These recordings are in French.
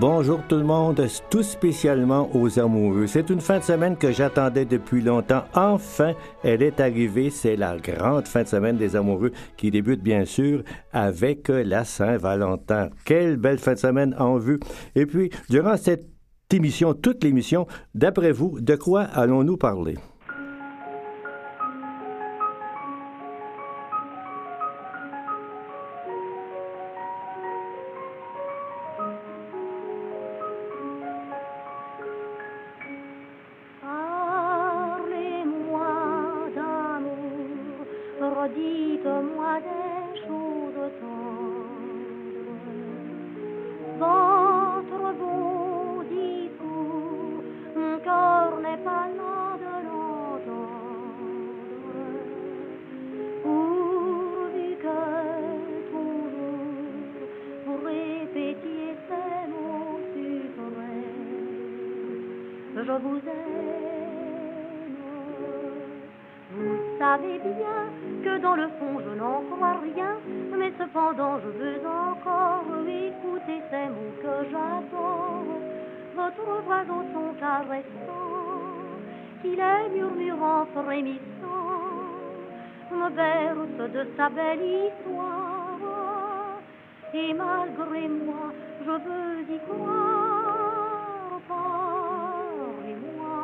Bonjour tout le monde, tout spécialement aux amoureux. C'est une fin de semaine que j'attendais depuis longtemps. Enfin, elle est arrivée. C'est la grande fin de semaine des amoureux qui débute bien sûr avec la Saint-Valentin. Quelle belle fin de semaine en vue. Et puis, durant cette émission, toute l'émission, d'après vous, de quoi allons-nous parler? Et malgré moi, je veux y croire. Parlez-moi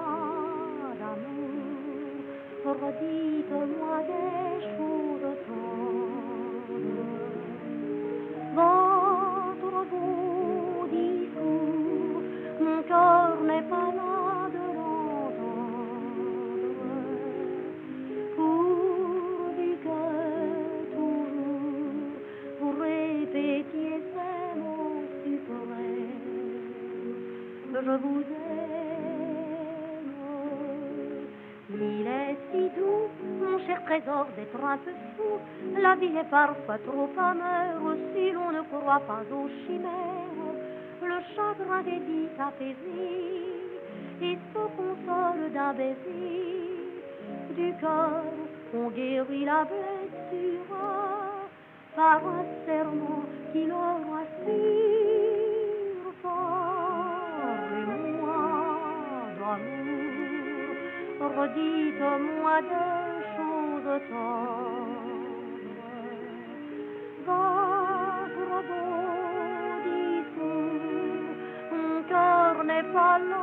d'amour, redites-moi des choses tendres. Trésor, d'être un peu fou. La vie est parfois trop amère si l'on ne croit pas aux chimères. Le chagrin des vies s'apaisit et se console d'un baiser. Du cœur, on guérit la blessure par un serment qui l'aura su. redites-moi des choses tendres. follow.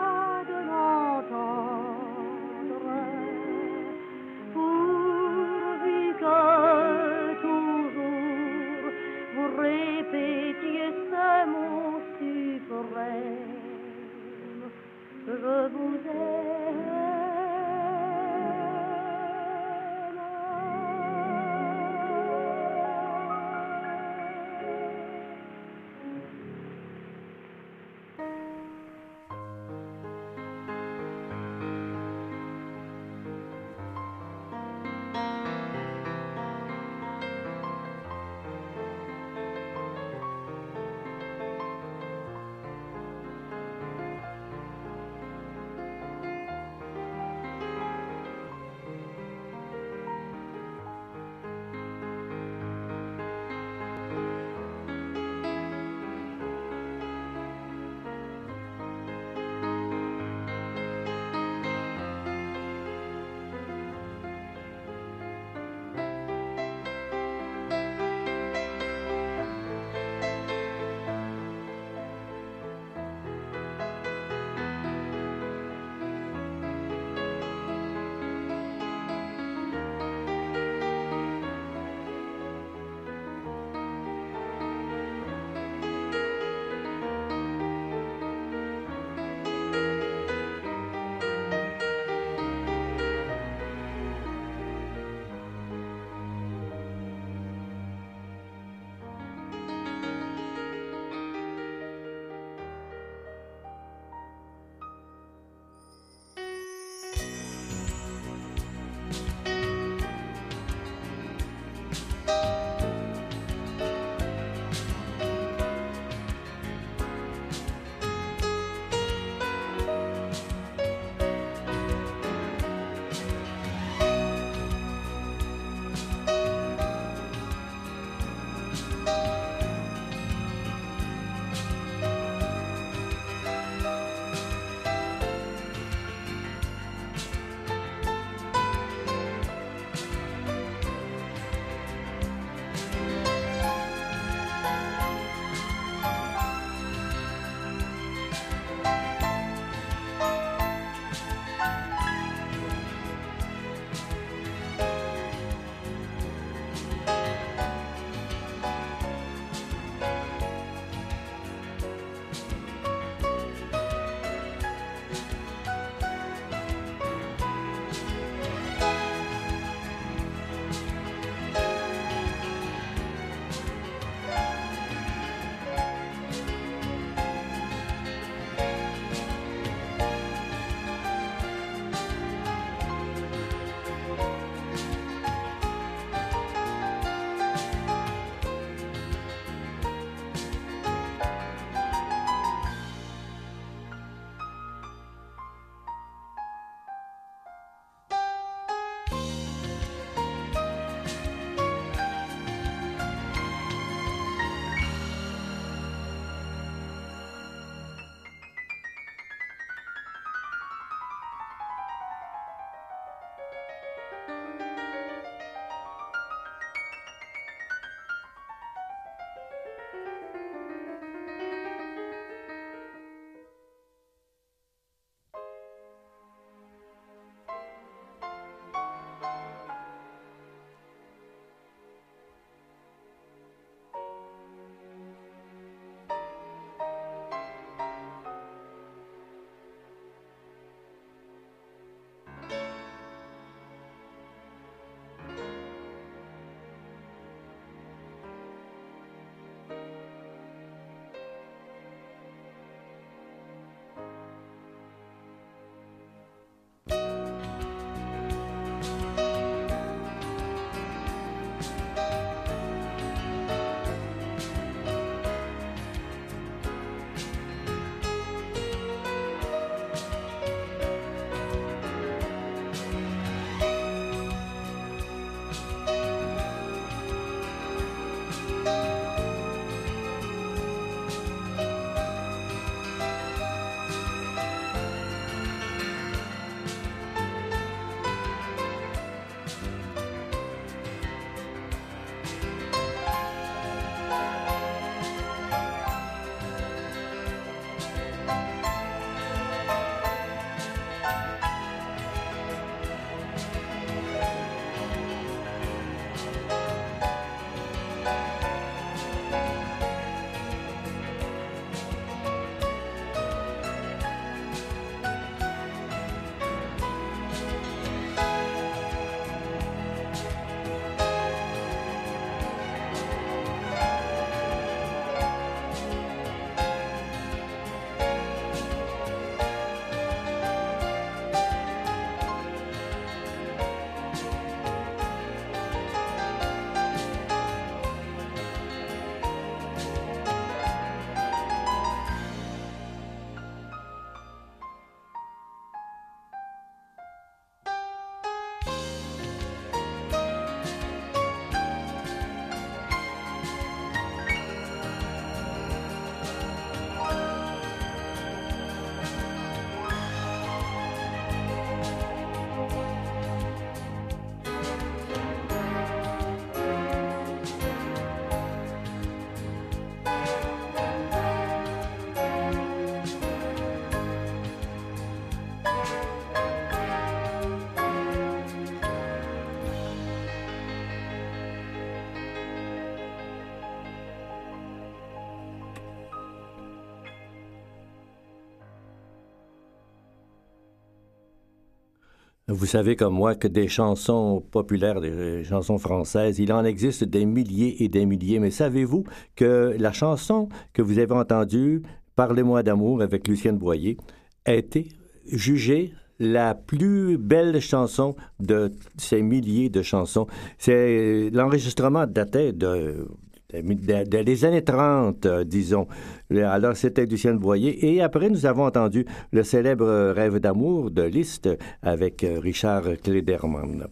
Vous savez comme moi que des chansons populaires, des chansons françaises, il en existe des milliers et des milliers. Mais savez-vous que la chanson que vous avez entendue, Parlez-moi d'amour avec Lucienne Boyer, a été jugée la plus belle chanson de ces milliers de chansons? C'est l'enregistrement datait de des années 30, euh, disons. Alors, c'était Lucienne Boyer. Et après, nous avons entendu le célèbre Rêve d'amour de Liszt avec euh, Richard Klederman.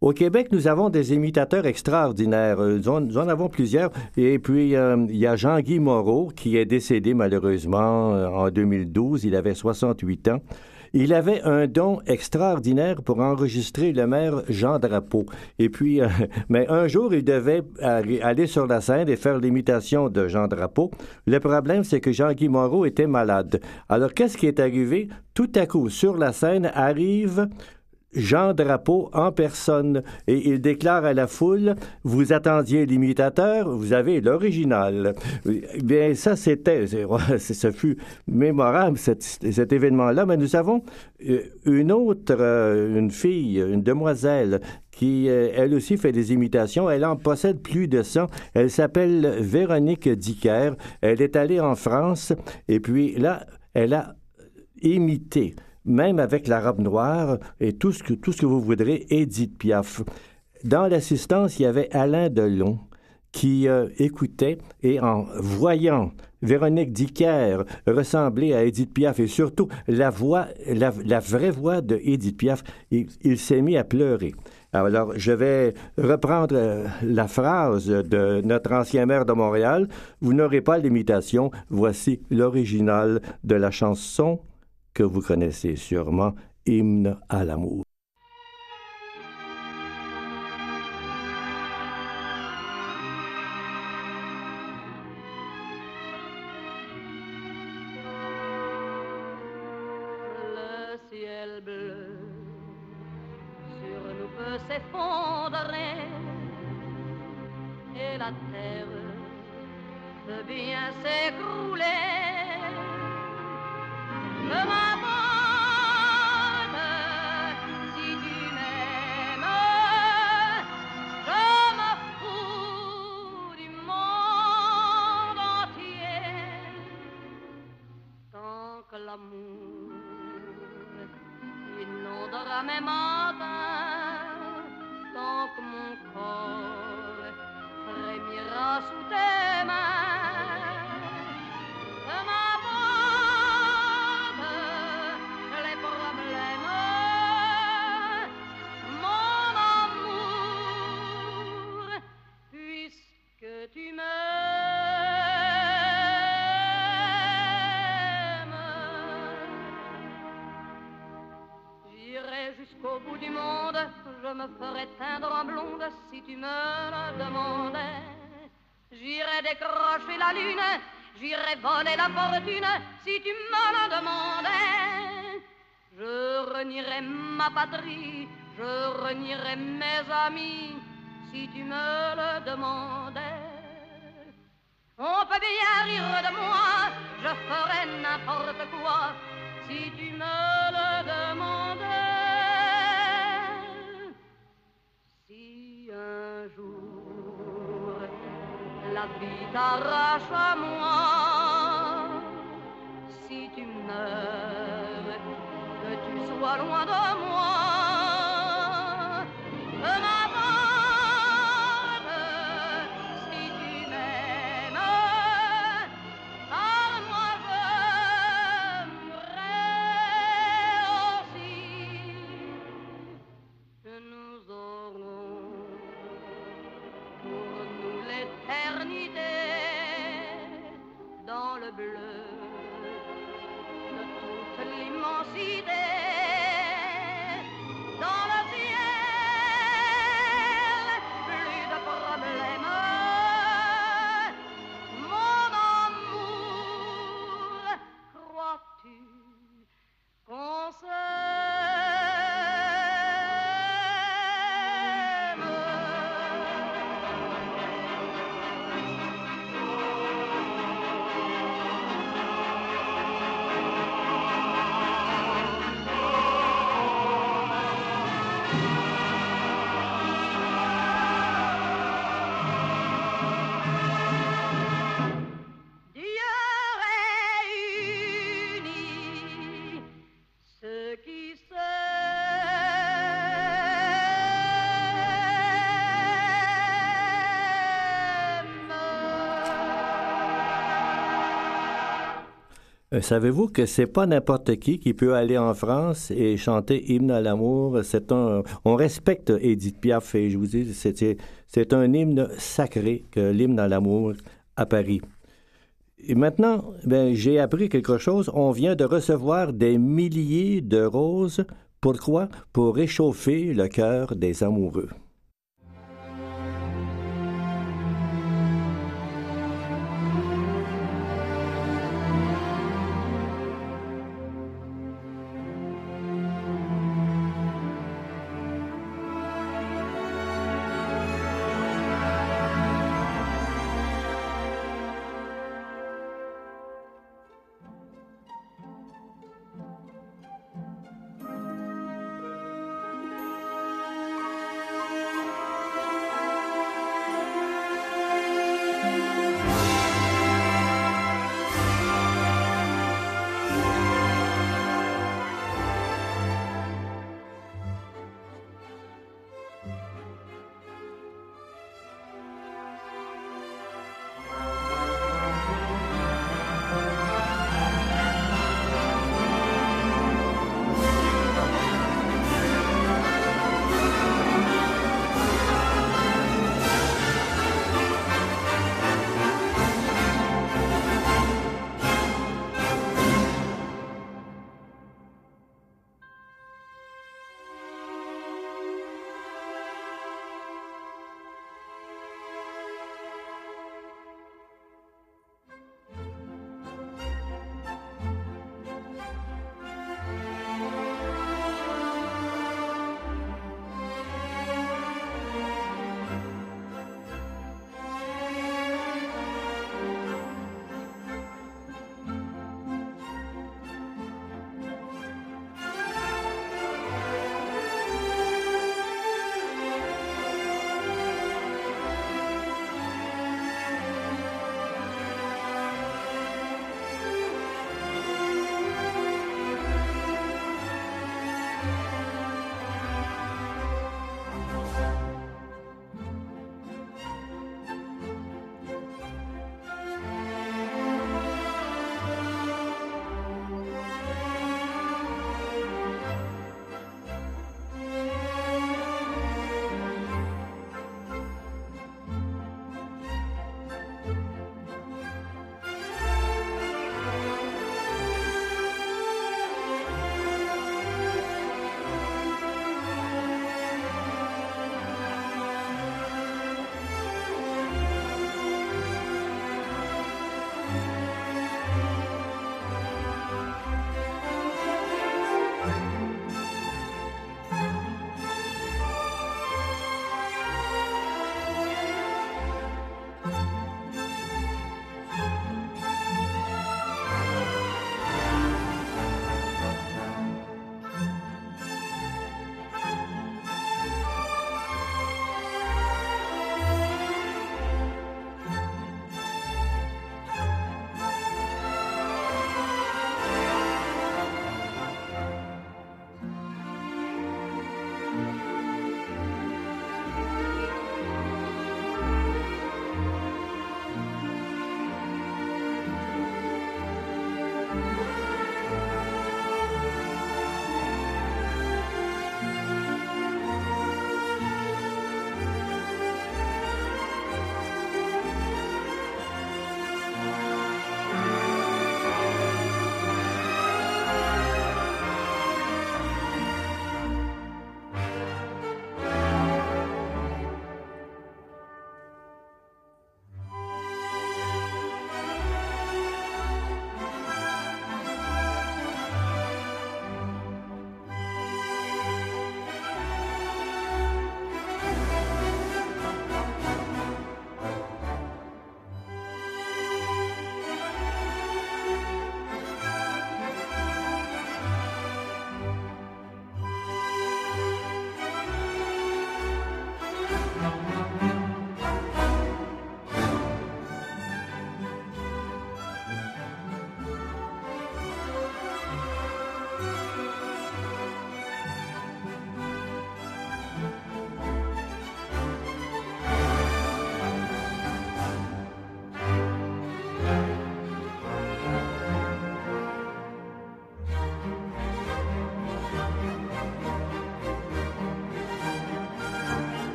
Au Québec, nous avons des imitateurs extraordinaires. Euh, nous en, avons plusieurs. Et puis, il y a Jean-Guy Moreau, qui est décédé malheureusement en 2012. Il avait 68 ans. Il avait un don extraordinaire pour enregistrer le maire Jean Drapeau. Et puis, euh, mais un jour, il devait aller sur la scène et faire l'imitation de Jean Drapeau. Le problème, c'est que Jean-Guy Moreau était malade. Alors, qu'est-ce qui est arrivé? Tout à coup, sur la scène, arrive Jean Drapeau en personne. Et il déclare à la foule vous attendiez l'imitateur vous avez l'original bien ça c'était ce fut mémorable cet, événement là mais nous avons euh, une autre euh, une fille une demoiselle qui euh, elle aussi fait des imitations. Elle en possède plus de 100 elle s'appelle Véronique Dicker. Elle est allée en France. Et puis là elle a imité même avec la robe noire et tout ce que, tout ce que vous voudrez, Edith Piaf. Dans l'assistance, il y avait Alain Delon qui euh, écoutait et en voyant Véronique Dicker ressembler à Edith Piaf et surtout la voix, la, vraie voix de Edith Piaf, il, s'est mis à pleurer. Alors, je vais reprendre euh, la phrase de notre ancien maire de Montréal. Vous n'aurez pas l'imitation, voici l'original de la chanson que vous connaissez sûrement, Hymne à l'amour. J'irai voler la fortune si tu me la demandais. Je renierai ma patrie, je renierai mes amis si tu me le demandais. On peut bien rire de moi, je ferai n'importe quoi si tu me le demandais. La vie t'arrache à moi, que tu sois loin de savez-vous que c'est pas n'importe qui qui peut aller en France et chanter hymne à l'amour? C'est un, on respecte Edith Piaf et je vous dis, c'est un hymne sacré que l'hymne à l'amour à Paris. Et maintenant, ben, j'ai appris quelque chose. On vient de recevoir des milliers de roses. Pourquoi? Pour réchauffer le cœur des amoureux.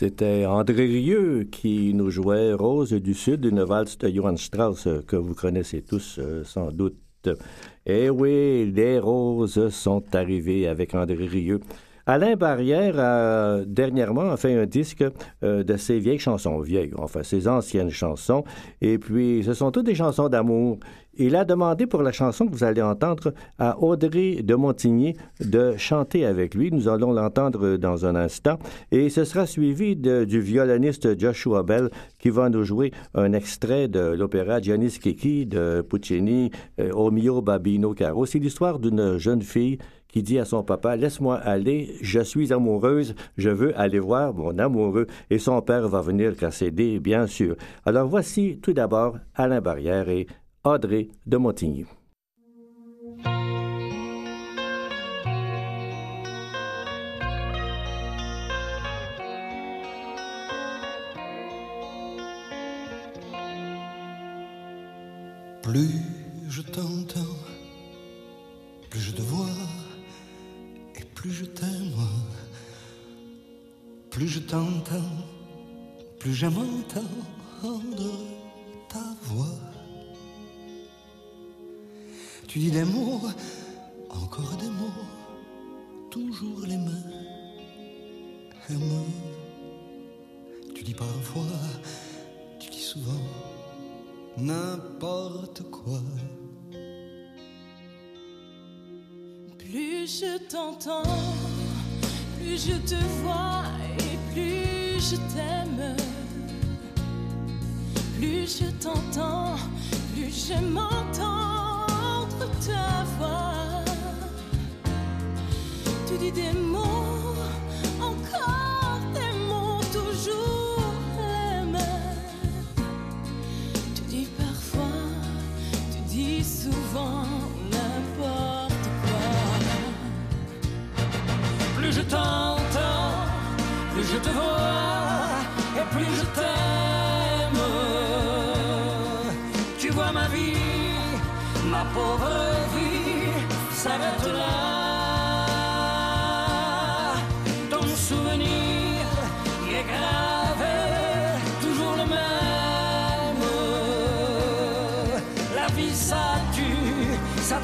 C'était André Rieu qui nous jouait Rose du Sud, une valse de Johann Strauss que vous connaissez tous euh, sans doute. Eh oui, les roses sont arrivées avec André Rieu. Alain Barrière a dernièrement fait un disque euh, de ses vieilles chansons, vieilles, enfin ses anciennes chansons, et puis ce sont toutes des chansons d'amour. Il a demandé pour la chanson que vous allez entendre à Audrey de Montigny de chanter avec lui. Nous allons l'entendre dans un instant. Et ce sera suivi du violoniste Joshua Bell qui va nous jouer un extrait de l'opéra Gianni Schicchi de Puccini, euh, Au mio babino caro. C'est l'histoire d'une jeune fille qui dit à son papa, laisse-moi aller, je suis amoureuse, je veux aller voir mon amoureux. Et son père va venir casser des, bien sûr. Alors voici tout d'abord Alain Barrière et Audrey de Montigny. Plus je t'entends, plus je te vois, et plus je t'aime. Plus je t'entends, plus j'aime entendre ta voix. Tu dis des mots, encore des mots, toujours les mêmes. Tu dis parfois, tu dis souvent, n'importe quoi. Plus je t'entends, plus je te vois et plus je t'aime. Plus je t'entends, plus je m'entends ta voix. Tu dis des mots,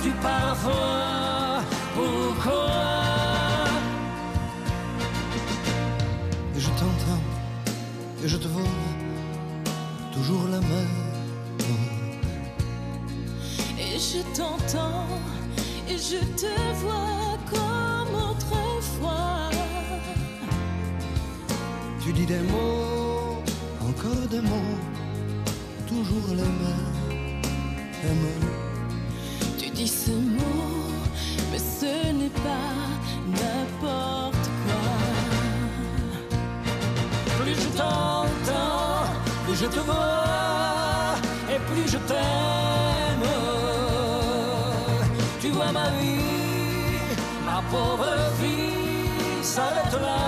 tue parfois. Pourquoi Et je t'entends, et je te vois, toujours la même. Et je t'entends et je te vois comme autrefois. Tu dis des mots, encore des mots, toujours les mêmes. Tu je te vois, et plus je t'aime tu vois ma vie, ma pauvre vie s'arrête là.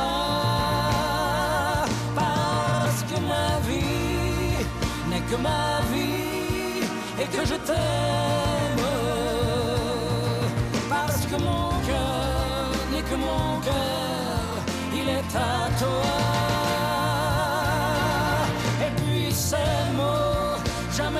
Parce que ma vie n'est que ma vie et que je t'aime. Parce que mon cœur n'est que mon cœur, il est à toi.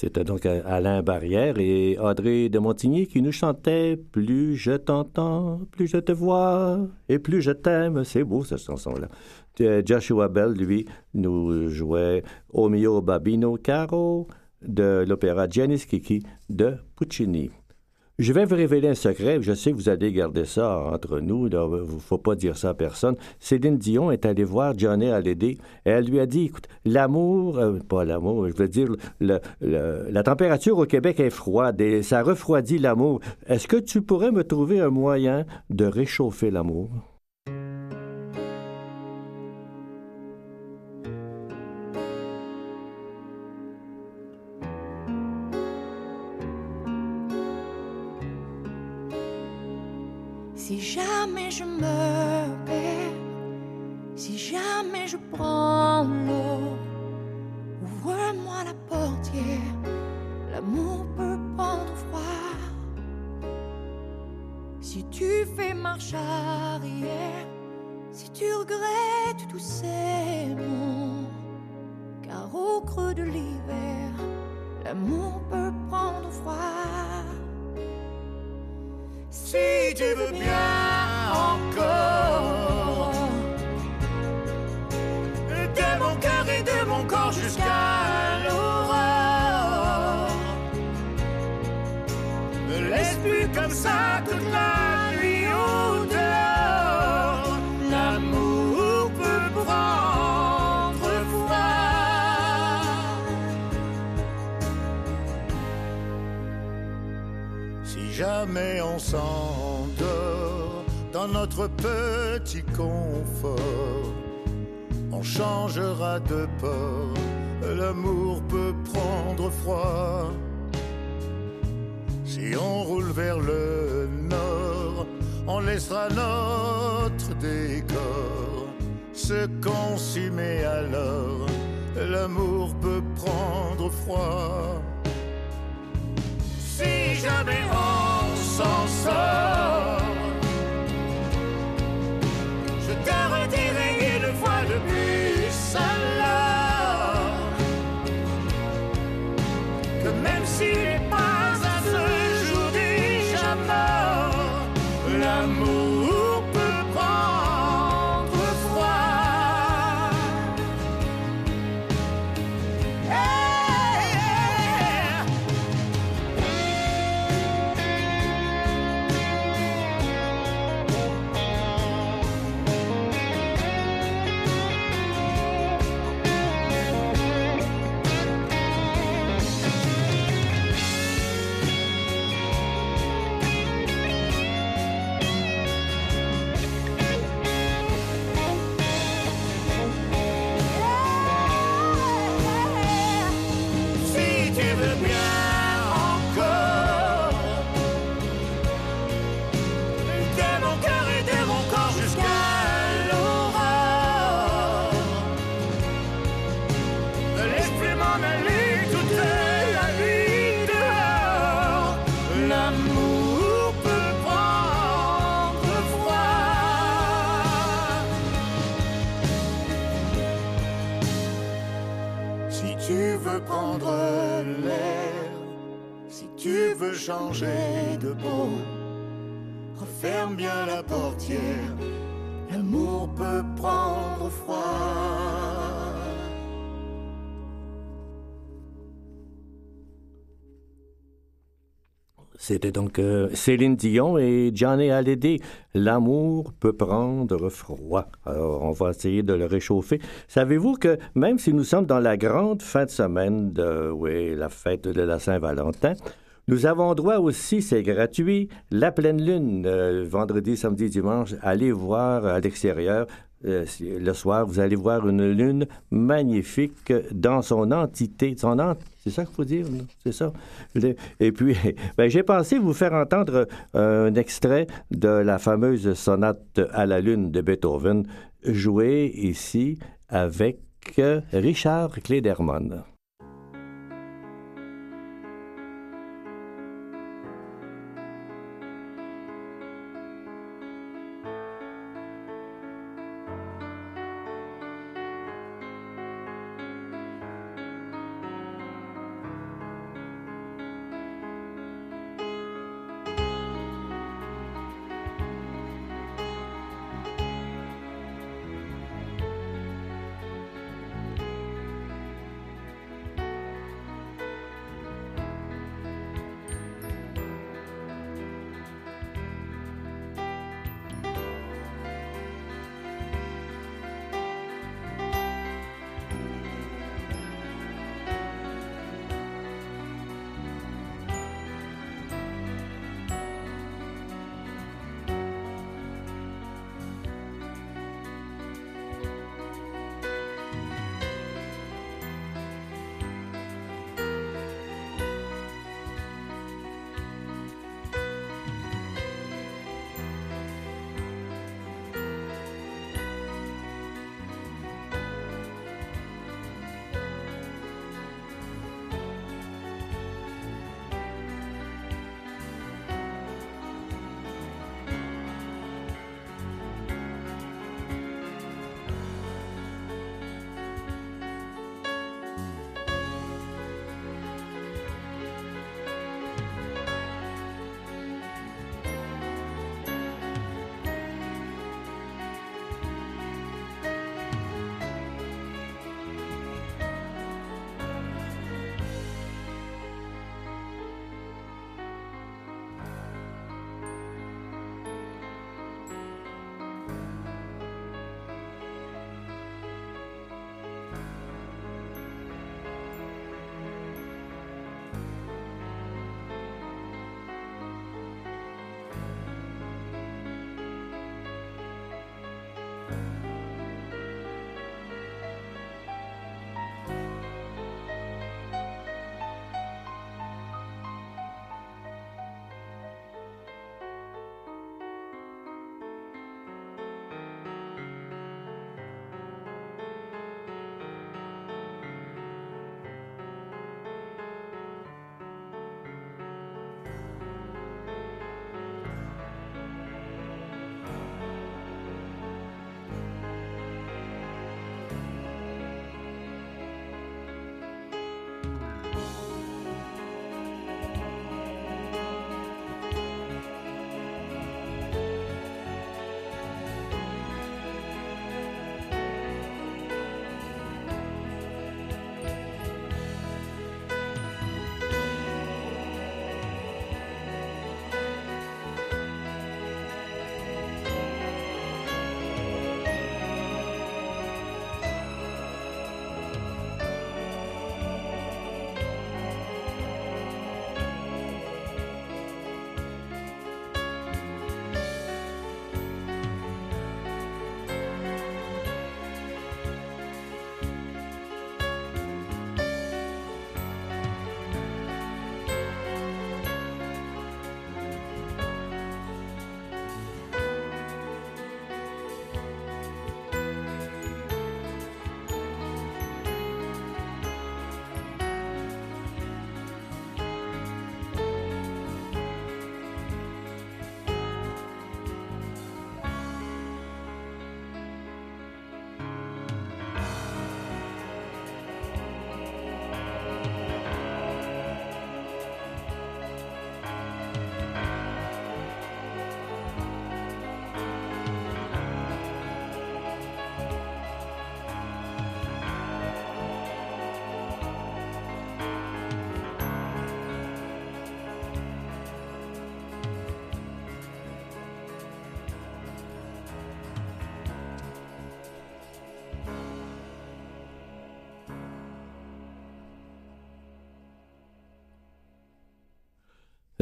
C'était donc Alain Barrière et Audrey de Montigny qui nous chantait Plus je t'entends, plus je te vois et plus je t'aime. C'est beau cette chanson-là. Euh, Joshua Bell, lui, nous jouait Au mio babino caro de l'opéra Giannis Kiki de Puccini. Je vais vous révéler un secret. Je sais que vous allez garder ça entre nous. Il ne faut pas dire ça à personne. Céline Dion est allée voir Johnny Hallyday et elle lui a dit, écoute, l'amour, euh, pas l'amour, je veux dire, la température au Québec est froide et ça refroidit l'amour. Est-ce que tu pourrais me trouver un moyen de réchauffer l'amour? Si tu veux bien s'endort dans notre petit confort. On changera de port, l'amour peut prendre froid. Si on roule vers le nord, on laissera notre décor se consumer alors. L'amour peut prendre froid. Si jamais on s'en sort. changer C'était donc euh, Céline Dion et Johnny Hallyday. L'amour peut prendre froid. Alors, on va essayer de le réchauffer. Savez-vous que même si nous sommes dans la grande fin de semaine de oui, la fête de la Saint-Valentin, nous avons droit aussi, c'est gratuit, la pleine lune, euh, vendredi, samedi, dimanche. Allez voir à l'extérieur. Euh, le soir, vous allez voir une lune magnifique dans son entité, son c'est ça qu'il faut dire, c'est ça. Et puis, ben, j'ai pensé vous faire entendre un extrait de la fameuse sonate à la lune de Beethoven, jouée ici avec Richard Klederman.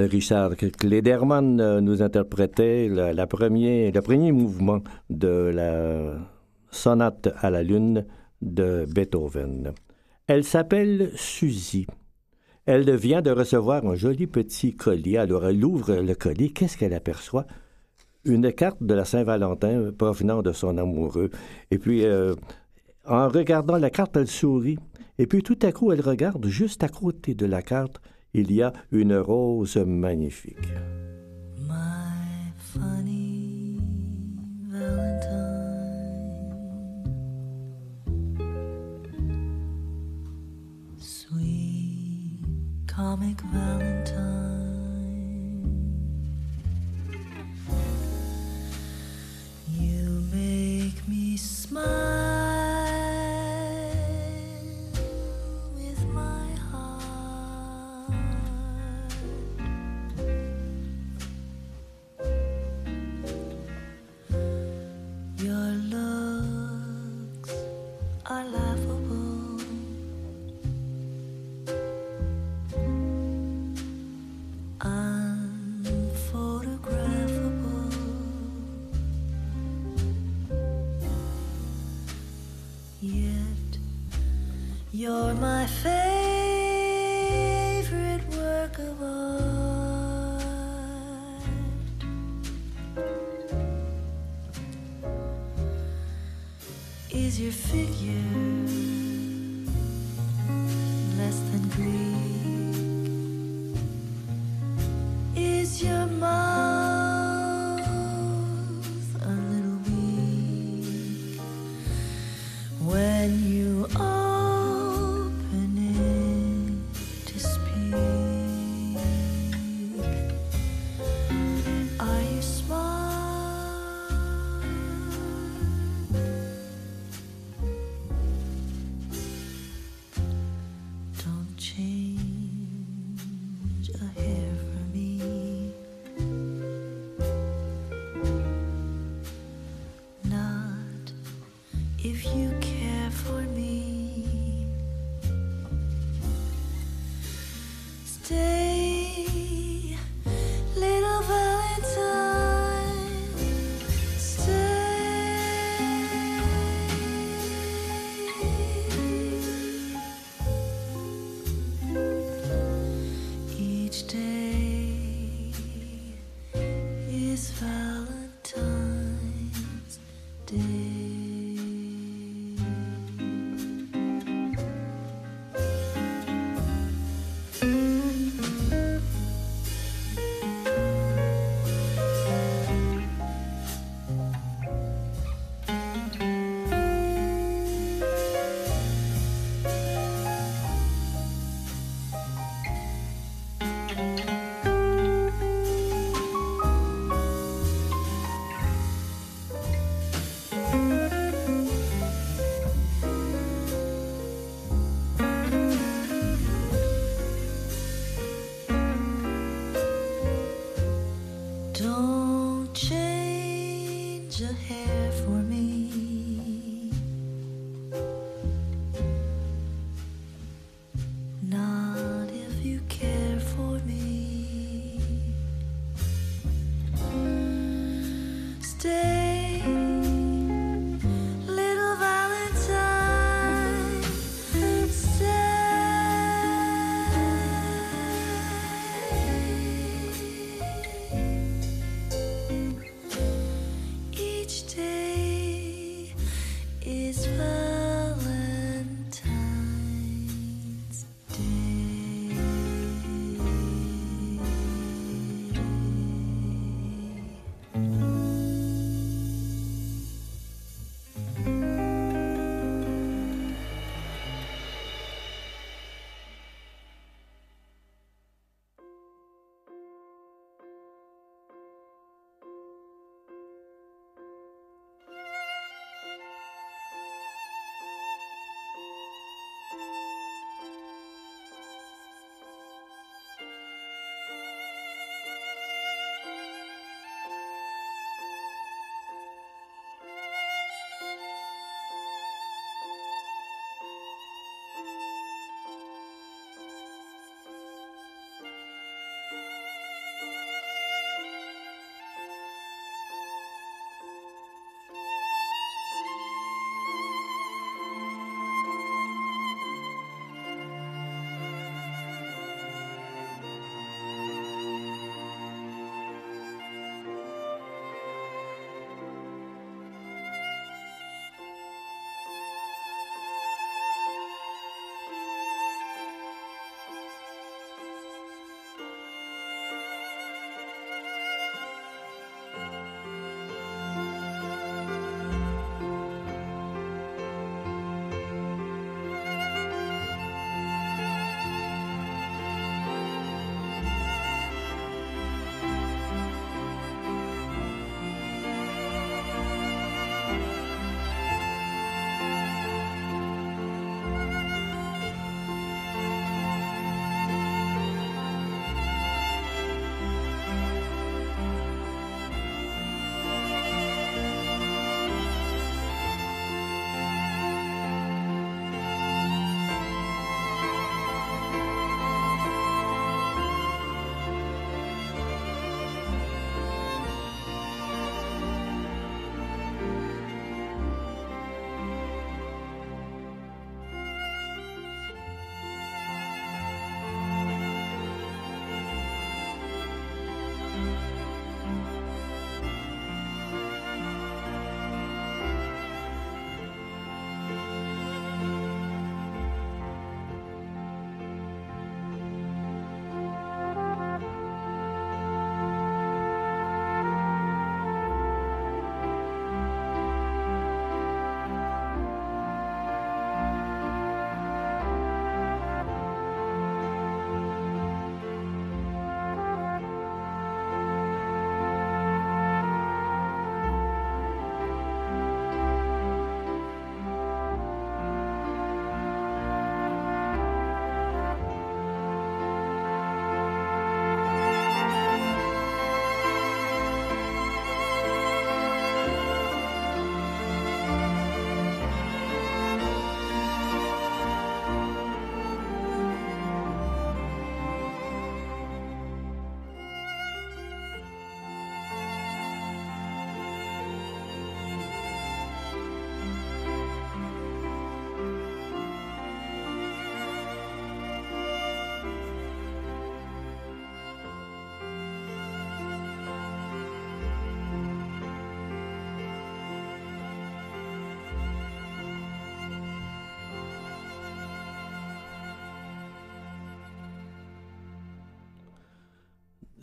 Richard Klederman euh, nous interprétait le premier mouvement de la sonate à la lune de Beethoven. Elle s'appelle Suzy. Elle vient de recevoir un joli petit colis. Alors elle ouvre le colis. Qu'est-ce qu'elle aperçoit? Une carte de la Saint-Valentin provenant de son amoureux. Et puis, euh, en regardant la carte, elle sourit. Et puis tout à coup, elle regarde juste à côté de la carte, il y a une rose magnifique. My funny Valentine. Sweet comic Valentine. You make me smile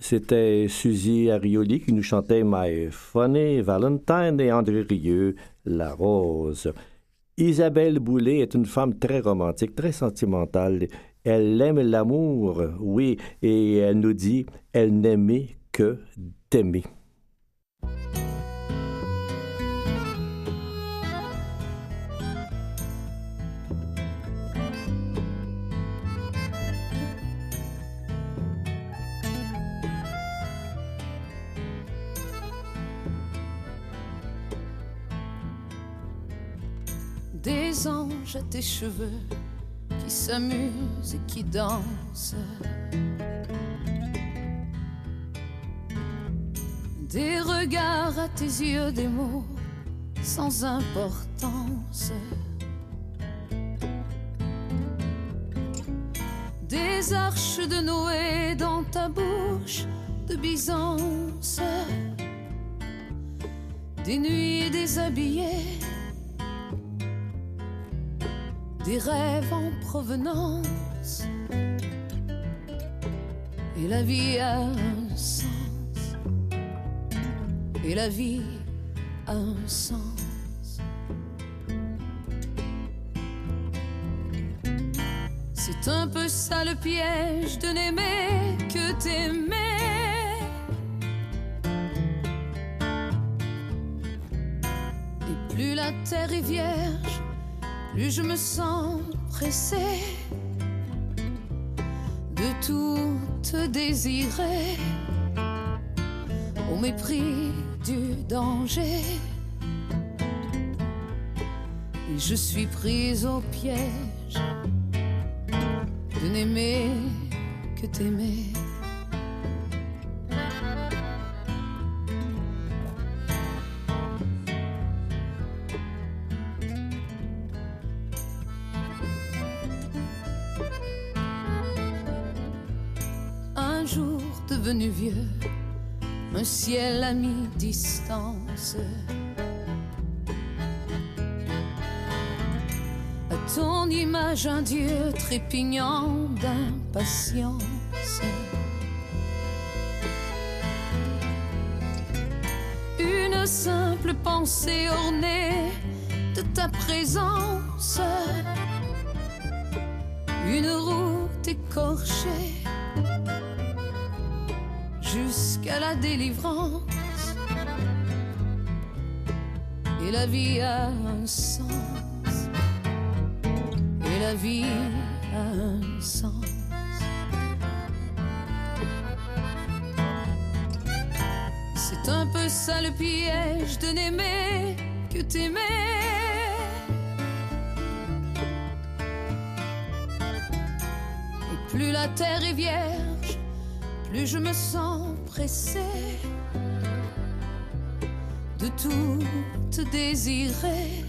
C'était Suzy Arioli qui nous chantait My Funny Valentine et André Rieu, La Rose. Isabelle Boulay est une femme très romantique, très sentimentale. Elle aime l'amour, oui, et elle nous dit, elle n'aimait que d'aimer. Des anges à tes cheveux qui s'amusent et qui dansent. Des regards à tes yeux, des mots sans importance. Des arches de Noé dans ta bouche de Byzance. Des nuits déshabillées. Des rêves en provenance. Et la vie a un sens. Et la vie a un sens. C'est un peu ça le piège de n'aimer que t'aimer. Et plus la terre est vierge, plus je me sens pressée de tout te désirer au mépris du danger. Et je suis prise au piège de n'aimer que t'aimer. Un jour devenu vieux, un ciel à mi-distance. À ton image, un Dieu trépignant d'impatience. Une simple pensée ornée de ta présence. Une route écorchée jusqu'à la délivrance. Et la vie a un sens. Et la vie a un sens. C'est un peu ça le piège de n'aimer que t'aimer. Et plus la terre est vierge, plus je me sens pressée de tout te désirer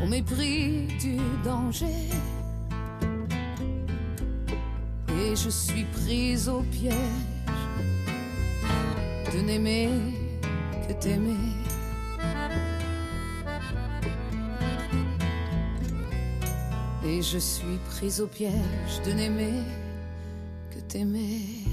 au mépris du danger. Et je suis prise au piège de n'aimer que t'aimer. Et je suis prise au piège de n'aimer que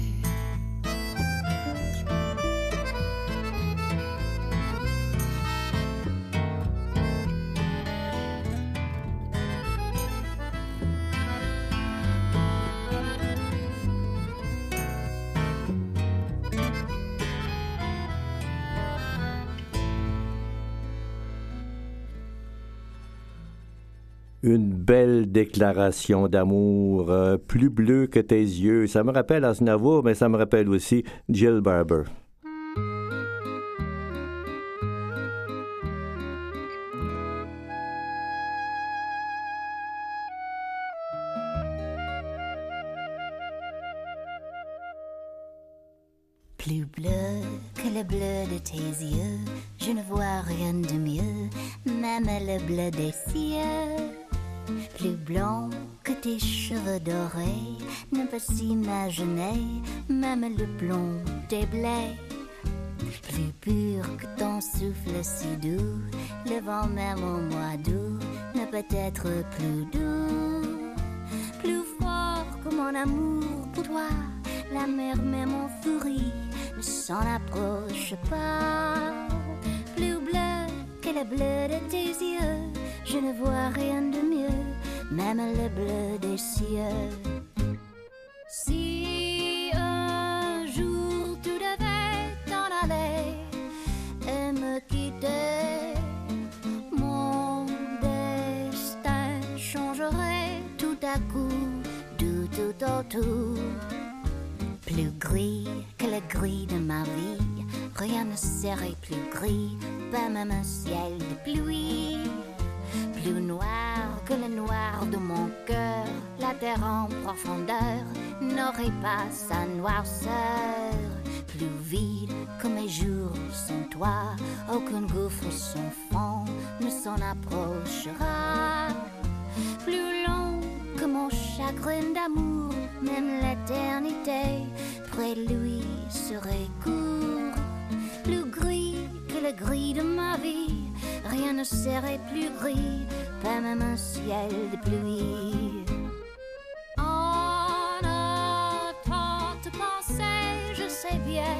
Une belle déclaration d'amour, euh, plus bleu que tes yeux. Ça me rappelle Aznavour, mais ça me rappelle aussi Jill Barber. Toi, aucun gouffre sans fond ne s'en approchera. Plus long que mon chagrin d'amour, même l'éternité près de lui serait court. Plus gris que le gris de ma vie, rien ne serait plus gris, pas même un ciel de pluie. En a tant de pensées, je sais bien,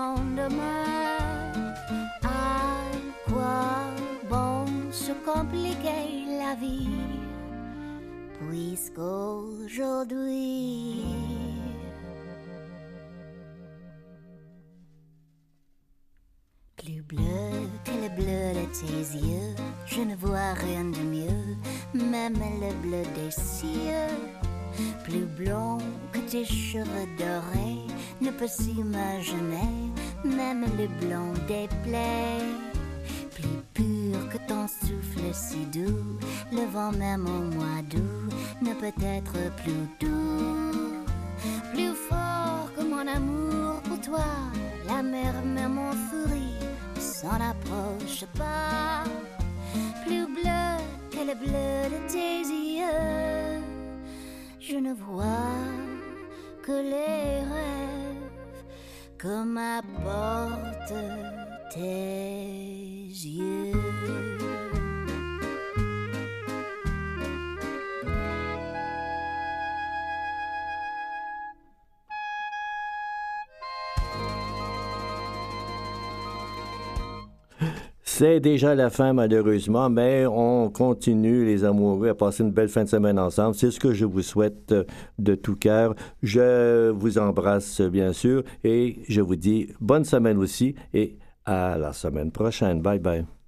lendemain, à quoi bon se compliquer la vie, puisqu'aujourd'hui. Plus bleu que le bleu de tes yeux, je ne vois rien de mieux, même le bleu des cieux. Plus blond que tes cheveux dorés, ne peut s'imaginer, même le blond des plaies. Plus pur que ton souffle si doux, le vent même au mois d'août ne peut être plus doux. Plus fort que mon amour pour toi, la mer même en furie ne s'en approche pas. Plus bleu que le bleu de tes yeux, je ne vois que les rêves que m'apportent tes yeux. C'est déjà la fin, malheureusement, mais on continue, les amoureux, à passer une belle fin de semaine ensemble. C'est ce que je vous souhaite euh, de tout cœur. Je vous embrasse, bien sûr, et je vous dis bonne semaine aussi et à la semaine prochaine. Bye bye.